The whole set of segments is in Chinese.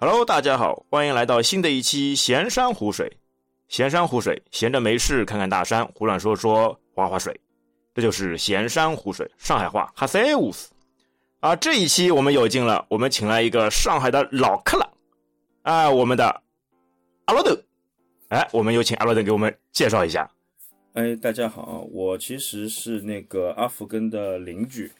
Hello，大家好，欢迎来到新的一期闲山湖水。闲山湖水，闲着没事看看大山，胡乱说说，划划水，这就是闲山湖水。上海话哈塞乌斯。啊，这一期我们有劲了，我们请来一个上海的老客了，啊，我们的阿罗德。哎，我们有请阿罗德给我们介绍一下。哎，大家好，我其实是那个阿福根的邻居，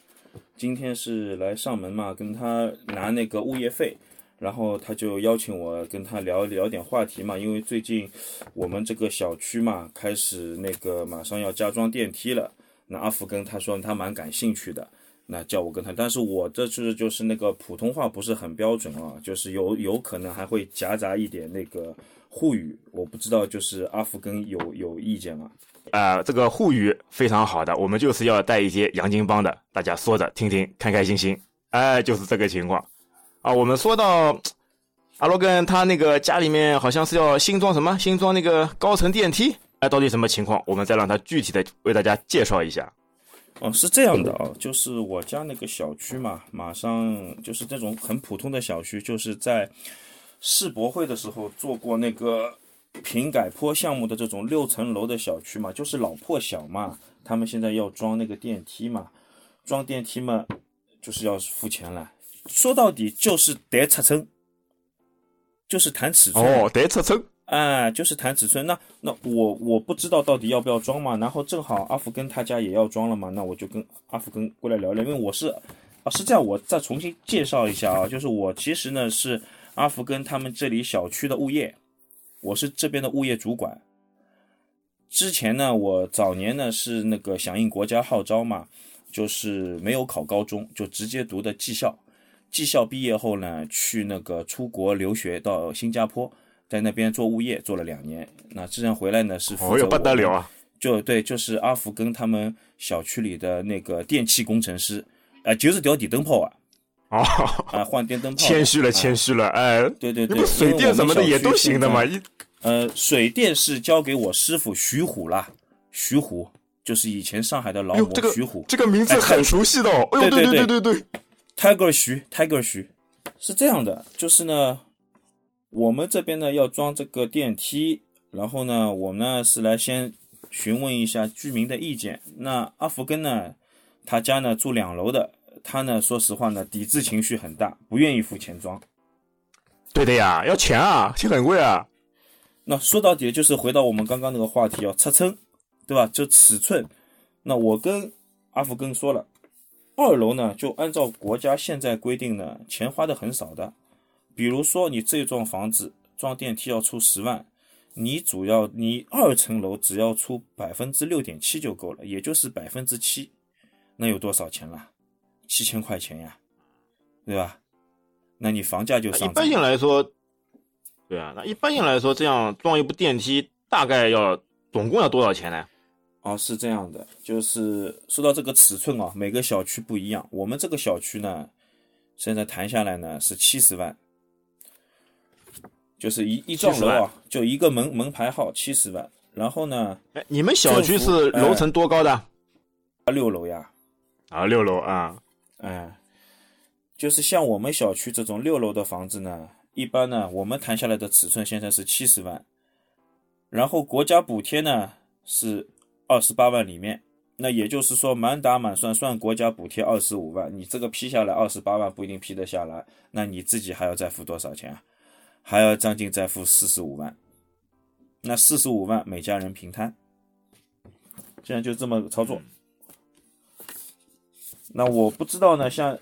今天是来上门嘛，跟他拿那个物业费。然后他就邀请我跟他聊聊点话题嘛，因为最近我们这个小区嘛，开始那个马上要加装电梯了。那阿福跟他说他蛮感兴趣的，那叫我跟他，但是我这次就是那个普通话不是很标准啊，就是有有可能还会夹杂一点那个沪语，我不知道就是阿福跟有有意见吗？啊，这个沪语非常好的，我们就是要带一些洋泾浜的，大家说着听听，开开心心，哎，就是这个情况。啊，我们说到阿罗根，他那个家里面好像是要新装什么？新装那个高层电梯，哎，到底什么情况？我们再让他具体的为大家介绍一下。哦，是这样的啊，就是我家那个小区嘛，马上就是这种很普通的小区，就是在世博会的时候做过那个平改坡项目的这种六层楼的小区嘛，就是老破小嘛，他们现在要装那个电梯嘛，装电梯嘛，就是要付钱了。说到底就是得尺寸，就是谈尺寸哦，得尺寸，哎，就是谈尺寸。那那我我不知道到底要不要装嘛。然后正好阿福跟他家也要装了嘛，那我就跟阿福跟过来聊聊。因为我是啊，是这样，我再重新介绍一下啊，就是我其实呢是阿福跟他们这里小区的物业，我是这边的物业主管。之前呢，我早年呢是那个响应国家号召嘛，就是没有考高中，就直接读的技校。技校毕业后呢，去那个出国留学到新加坡，在那边做物业做了两年。那这样回来呢，是哦哟不得了啊！就对，就是阿福跟他们小区里的那个电气工程师，啊，就是吊底灯泡啊，哦，啊，换电灯泡。谦虚了，谦虚了，哎，对对对，水电什么的也都行的嘛。一呃，水电是交给我师傅徐虎啦，徐虎就是以前上海的劳模徐虎，这个名字很熟悉的哦。对对对对对。Tiger 徐，Tiger 徐，是这样的，就是呢，我们这边呢要装这个电梯，然后呢，我呢是来先询问一下居民的意见。那阿福根呢，他家呢住两楼的，他呢说实话呢抵制情绪很大，不愿意付钱装。对的呀，要钱啊，钱很贵啊。那说到底就是回到我们刚刚那个话题，要尺寸，对吧？就尺寸。那我跟阿福根说了。二楼呢，就按照国家现在规定呢，钱花的很少的。比如说你这幢房子装电梯要出十万，你主要你二层楼只要出百分之六点七就够了，也就是百分之七，那有多少钱了？七千块钱呀，对吧？那你房价就上。一般性来说，对啊，那一般性来说，这样装一部电梯大概要总共要多少钱呢？哦，是这样的，就是说到这个尺寸啊，每个小区不一样。我们这个小区呢，现在谈下来呢是七十万，就是一一幢楼啊，就一个门门牌号七十万。然后呢，哎，你们小区是楼层多高的？啊，六楼呀。啊，六楼啊。哎，就是像我们小区这种六楼的房子呢，一般呢，我们谈下来的尺寸现在是七十万，然后国家补贴呢是。二十八万里面，那也就是说满打满算算国家补贴二十五万，你这个批下来二十八万不一定批得下来，那你自己还要再付多少钱啊？还要将近再付四十五万，那四十五万每家人平摊，现在就这么操作。那我不知道呢，像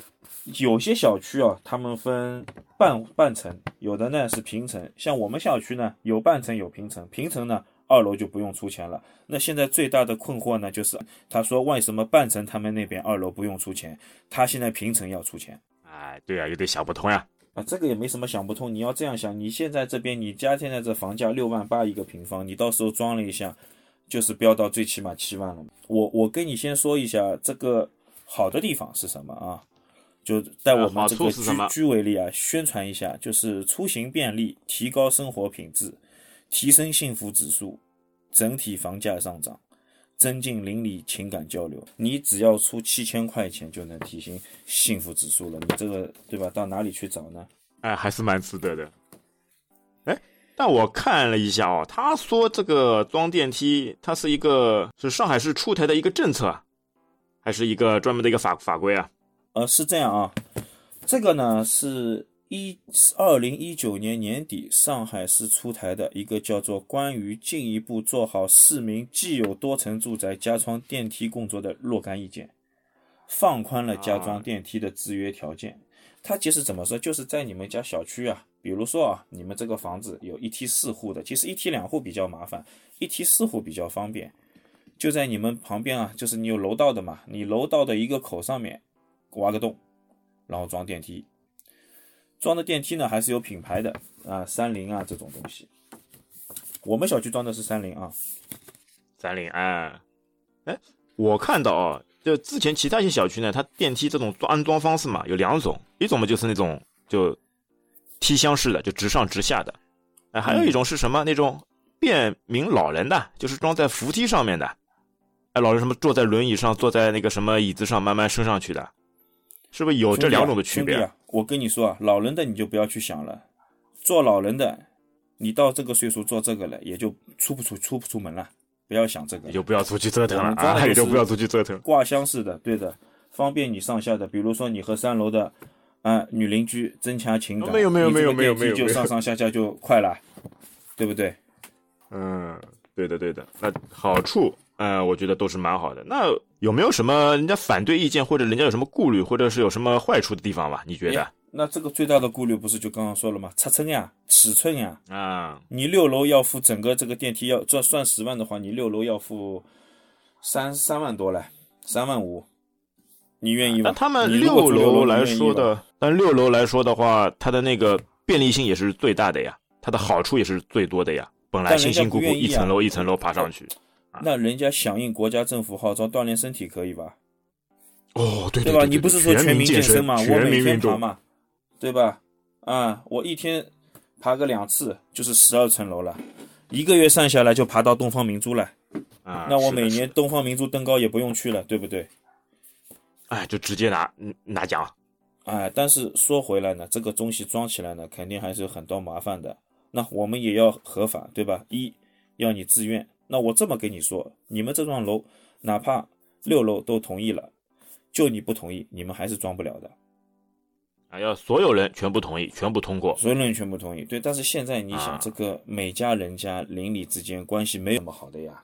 有些小区啊，他们分半半层，有的呢是平层，像我们小区呢有半层有平层，平层呢。二楼就不用出钱了。那现在最大的困惑呢，就是他说为什么半层他们那边二楼不用出钱，他现在平层要出钱？哎，对啊，有点想不通呀。啊，这个也没什么想不通。你要这样想，你现在这边你家现在这房价六万八一个平方，你到时候装了一下，就是飙到最起码七万了。我我跟你先说一下这个好的地方是什么啊？就在我们这个居居为例啊，宣传一下，就是出行便利，提高生活品质。提升幸福指数，整体房价上涨，增进邻里情感交流。你只要出七千块钱就能提升幸福指数了，你这个对吧？到哪里去找呢？哎，还是蛮值得的。哎，但我看了一下哦，他说这个装电梯，它是一个是上海市出台的一个政策啊，还是一个专门的一个法法规啊？呃，是这样啊，这个呢是一二零一九年年底上海市出台的一个叫做《关于进一步做好市民既有多层住宅加装电梯工作的若干意见》，放宽了加装电梯的制约条件。它其实怎么说，就是在你们家小区啊，比如说啊，你们这个房子有一梯四户的，其实一梯两户比较麻烦，一梯四户比较方便。就在你们旁边啊，就是你有楼道的嘛，你楼道的一个口上面。挖个洞，然后装电梯。装的电梯呢，还是有品牌的啊，三菱啊这种东西。我们小区装的是三菱啊，三菱啊，哎，我看到啊，就之前其他一些小区呢，它电梯这种安装方式嘛，有两种，一种嘛就是那种就梯箱式的，就直上直下的，哎，还有一种是什么那种便民老人的，就是装在扶梯上面的，哎，老人什么坐在轮椅上，坐在那个什么椅子上慢慢升上去的。是不是有这两种的区别？啊？我跟你说啊，老人的你就不要去想了，做老人的，你到这个岁数做这个了，也就出不出出不出门了，不要想这个，就不要出去折腾了啊，也就不要出去折腾。挂箱式的，对的，方便你上下的。比如说你和三楼的啊女邻居增强情感，没有没有没有没有没有，就上上下下就快了，对不对？嗯，对的对的，那好处。嗯，我觉得都是蛮好的。那有没有什么人家反对意见，或者人家有什么顾虑，或者是有什么坏处的地方吧？你觉得？那这个最大的顾虑不是就刚刚说了吗？尺寸呀，尺寸呀。啊，你六楼要付整个这个电梯要这算十万的话，你六楼要付三三万多嘞，三万五，你愿意吗？那他们六楼来说的，但六楼来说的话，它的那个便利性也是最大的呀，它的好处也是最多的呀。本来辛辛苦苦一层楼一层楼爬上去。那人家响应国家政府号召锻炼身体可以吧？哦，对对吧？你不是说全民健身吗？我每天爬嘛，对吧？啊，我一天爬个两次就是十二层楼了，一个月算下来就爬到东方明珠了。啊，那我每年东方明珠登高也不用去了，对不对？哎，就直接拿拿奖。哎，但是说回来呢，这个东西装起来呢，肯定还是有很多麻烦的。那我们也要合法，对吧？一要你自愿。那我这么跟你说，你们这幢楼哪怕六楼都同意了，就你不同意，你们还是装不了的。啊，要所有人全部同意，全部通过，所有人全部同意。对，但是现在你想，这个每家人家邻里之间关系没有那么好的呀。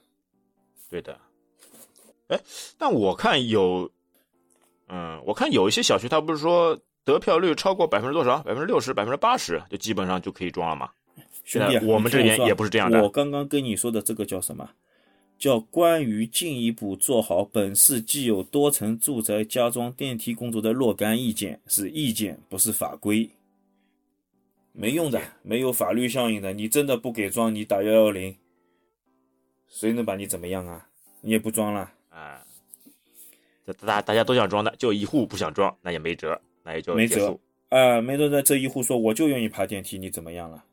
对的。哎，但我看有，嗯，我看有一些小区，他不是说得票率超过百分之多少，百分之六十、百分之八十，就基本上就可以装了吗？兄弟，我们这边也不是这样的。我刚刚跟你说的这个叫什么？叫关于进一步做好本市既有多层住宅加装电梯工作的若干意见，是意见，不是法规。没用的，没有法律效应的。你真的不给装，你打幺幺零，谁能把你怎么样啊？你也不装了啊？这大大家都想装的，就一户不想装，那也没辙，那也就没辙啊。没辙在这一户说，我就愿意爬电梯，你怎么样了？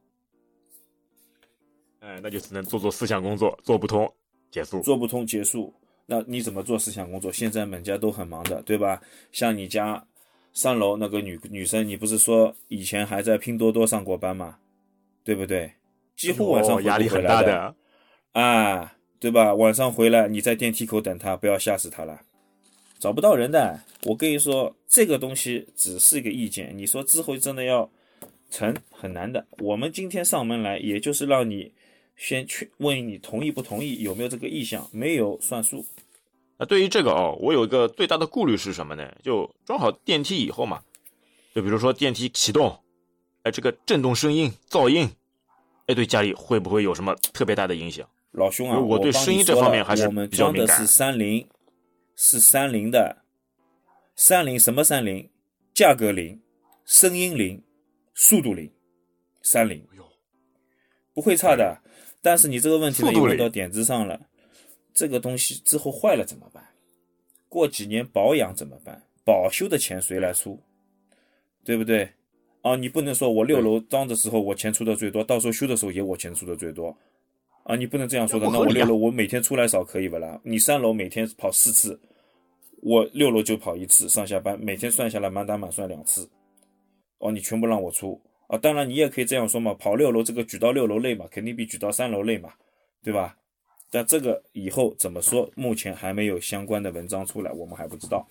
哎，那就只能做做思想工作，做不通结束，做不通结束。那你怎么做思想工作？现在每家都很忙的，对吧？像你家三楼那个女女生，你不是说以前还在拼多多上过班吗？对不对？几乎晚上压力很大的啊，对吧？晚上回来你在电梯口等她，不要吓死她了。找不到人的，我跟你说，这个东西只是一个意见。你说之后真的要成很难的。我们今天上门来，也就是让你。先去问你同意不同意，有没有这个意向？没有算数。那对于这个哦，我有一个最大的顾虑是什么呢？就装好电梯以后嘛，就比如说电梯启动，哎，这个震动声音、噪音，哎，对家里会不会有什么特别大的影响？老兄啊，我对声音这方面还是比较敏感。的是三菱，是三菱的，三菱什么三菱？价格零，声音零，速度零，三菱，不会差的。但是你这个问题呢，又问到点子上了。这个东西之后坏了怎么办？过几年保养怎么办？保修的钱谁来出？对不对？啊，你不能说我六楼装的时候我钱出的最多，到时候修的时候也我钱出的最多。啊，你不能这样说的。那我六楼我每天出来少可以不啦？你三楼每天跑四次，我六楼就跑一次上下班，每天算下来满打满算两次。哦，你全部让我出，啊。当然你也可以这样说嘛，跑六楼这个举到六楼累嘛，肯定比举到三楼累嘛，对吧？但这个以后怎么说，目前还没有相关的文章出来，我们还不知道。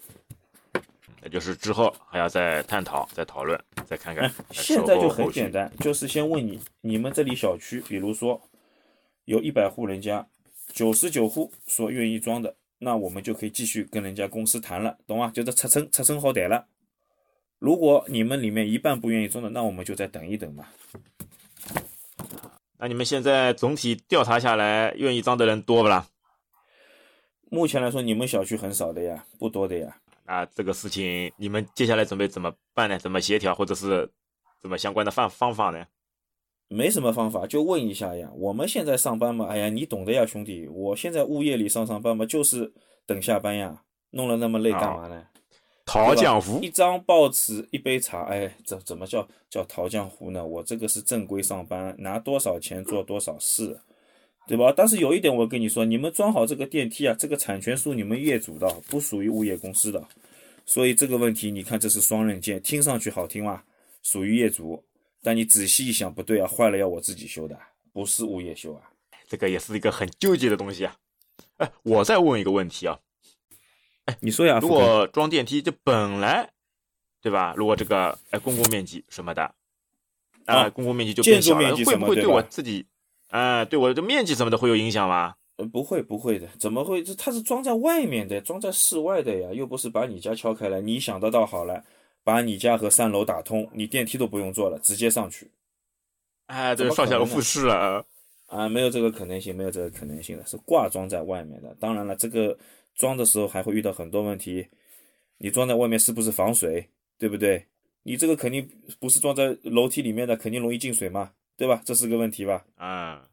那就是之后还要再探讨、再讨论、再看看。现在就很简单，就是先问你，你们这里小区，比如说有一百户人家，九十九户说愿意装的，那我们就可以继续跟人家公司谈了，懂吗？就是拆成拆成好歹了。如果你们里面一半不愿意装的，那我们就再等一等嘛。那你们现在总体调查下来，愿意装的人多不啦？目前来说，你们小区很少的呀，不多的呀。那这个事情，你们接下来准备怎么办呢？怎么协调，或者是怎么相关的方方法呢？没什么方法，就问一下呀。我们现在上班嘛，哎呀，你懂的呀，兄弟。我现在物业里上上班嘛，就是等下班呀，弄了那么累干嘛呢？讨江湖，一张报纸，一杯茶，哎，怎怎么叫叫陶江湖呢？我这个是正规上班，拿多少钱做多少事，对吧？但是有一点我跟你说，你们装好这个电梯啊，这个产权属你们业主的，不属于物业公司的，所以这个问题，你看这是双刃剑，听上去好听吗？属于业主，但你仔细一想，不对啊，坏了要我自己修的，不是物业修啊，这个也是一个很纠结的东西啊。哎，我再问一个问题啊。你说呀？如果装电梯，就本来，对吧？如果这个哎公共面积什么的，啊，公共面积就变小了，会不会对我自己，啊，对我的面积什么的会有影响吗？呃，不会，不会的，怎么会？这它是装在外面的，装在室外的呀，又不是把你家敲开来。你想得到好了，把你家和三楼打通，你电梯都不用坐了，直接上去。哎，这上下楼复式啊？啊，没有这个可能性，没有这个可能性的，是挂装在外面的。当然了，这个。装的时候还会遇到很多问题，你装在外面是不是防水，对不对？你这个肯定不是装在楼梯里面的，肯定容易进水嘛，对吧？这是个问题吧？啊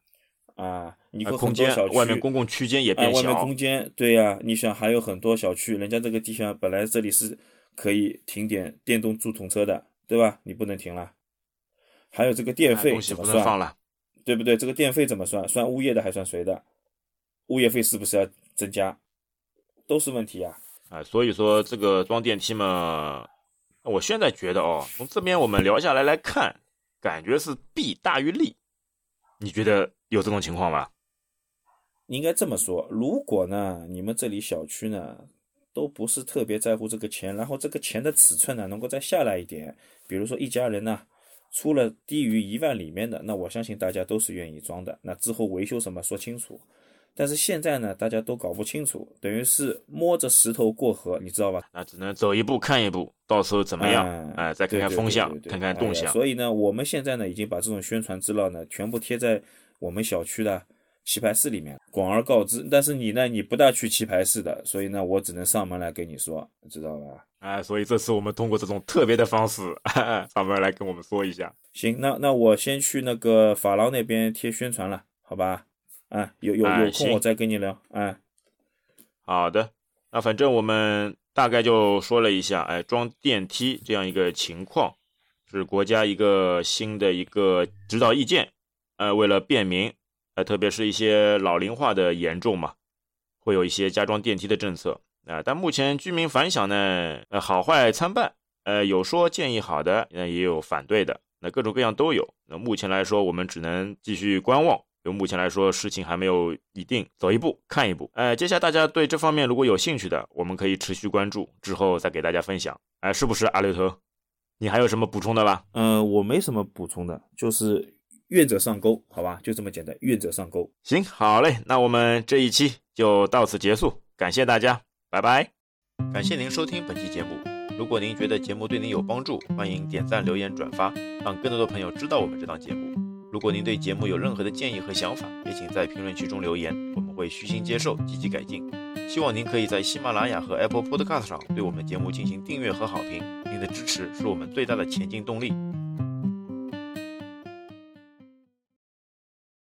啊，你和空间外面公共区间也变小，外面空间对呀，你想还有很多小区，人家这个地下本来这里是可以停点电动助桶车的，对吧？你不能停了。还有这个电费怎么算？对不对？这个电费怎么算？算物业的还算谁的？物业费是不是要增加？都是问题呀！啊，所以说这个装电梯嘛，我现在觉得哦，从这边我们聊下来来看，感觉是弊大于利。你觉得有这种情况吗？应该这么说，如果呢，你们这里小区呢都不是特别在乎这个钱，然后这个钱的尺寸呢能够再下来一点，比如说一家人呢出了低于一万里面的，那我相信大家都是愿意装的。那之后维修什么说清楚。但是现在呢，大家都搞不清楚，等于是摸着石头过河，你知道吧？那只能走一步看一步，到时候怎么样？哎，再看看风向，看看动向。所以呢，我们现在呢，已经把这种宣传资料呢，全部贴在我们小区的棋牌室里面，广而告之。但是你呢，你不大去棋牌室的，所以呢，我只能上门来跟你说，知道吧？哎，所以这次我们通过这种特别的方式上门来跟我们说一下。行，那那我先去那个法郎那边贴宣传了，好吧？啊，有有有空我再跟你聊。啊，好的，那反正我们大概就说了一下，哎，装电梯这样一个情况，是国家一个新的一个指导意见。呃，为了便民，呃，特别是一些老龄化的严重嘛，会有一些加装电梯的政策。啊，但目前居民反响呢，呃，好坏参半。呃，有说建议好的，那也有反对的，那各种各样都有。那目前来说，我们只能继续观望。就目前来说，事情还没有一定，走一步看一步。哎，接下来大家对这方面如果有兴趣的，我们可以持续关注，之后再给大家分享。哎，是不是阿刘头？你还有什么补充的吧？嗯，我没什么补充的，就是愿者上钩，好吧，就这么简单，愿者上钩。行，好嘞，那我们这一期就到此结束，感谢大家，拜拜。感谢您收听本期节目。如果您觉得节目对您有帮助，欢迎点赞、留言、转发，让更多的朋友知道我们这档节目。如果您对节目有任何的建议和想法，也请在评论区中留言，我们会虚心接受，积极改进。希望您可以在喜马拉雅和 Apple Podcast 上对我们的节目进行订阅和好评，您的支持是我们最大的前进动力。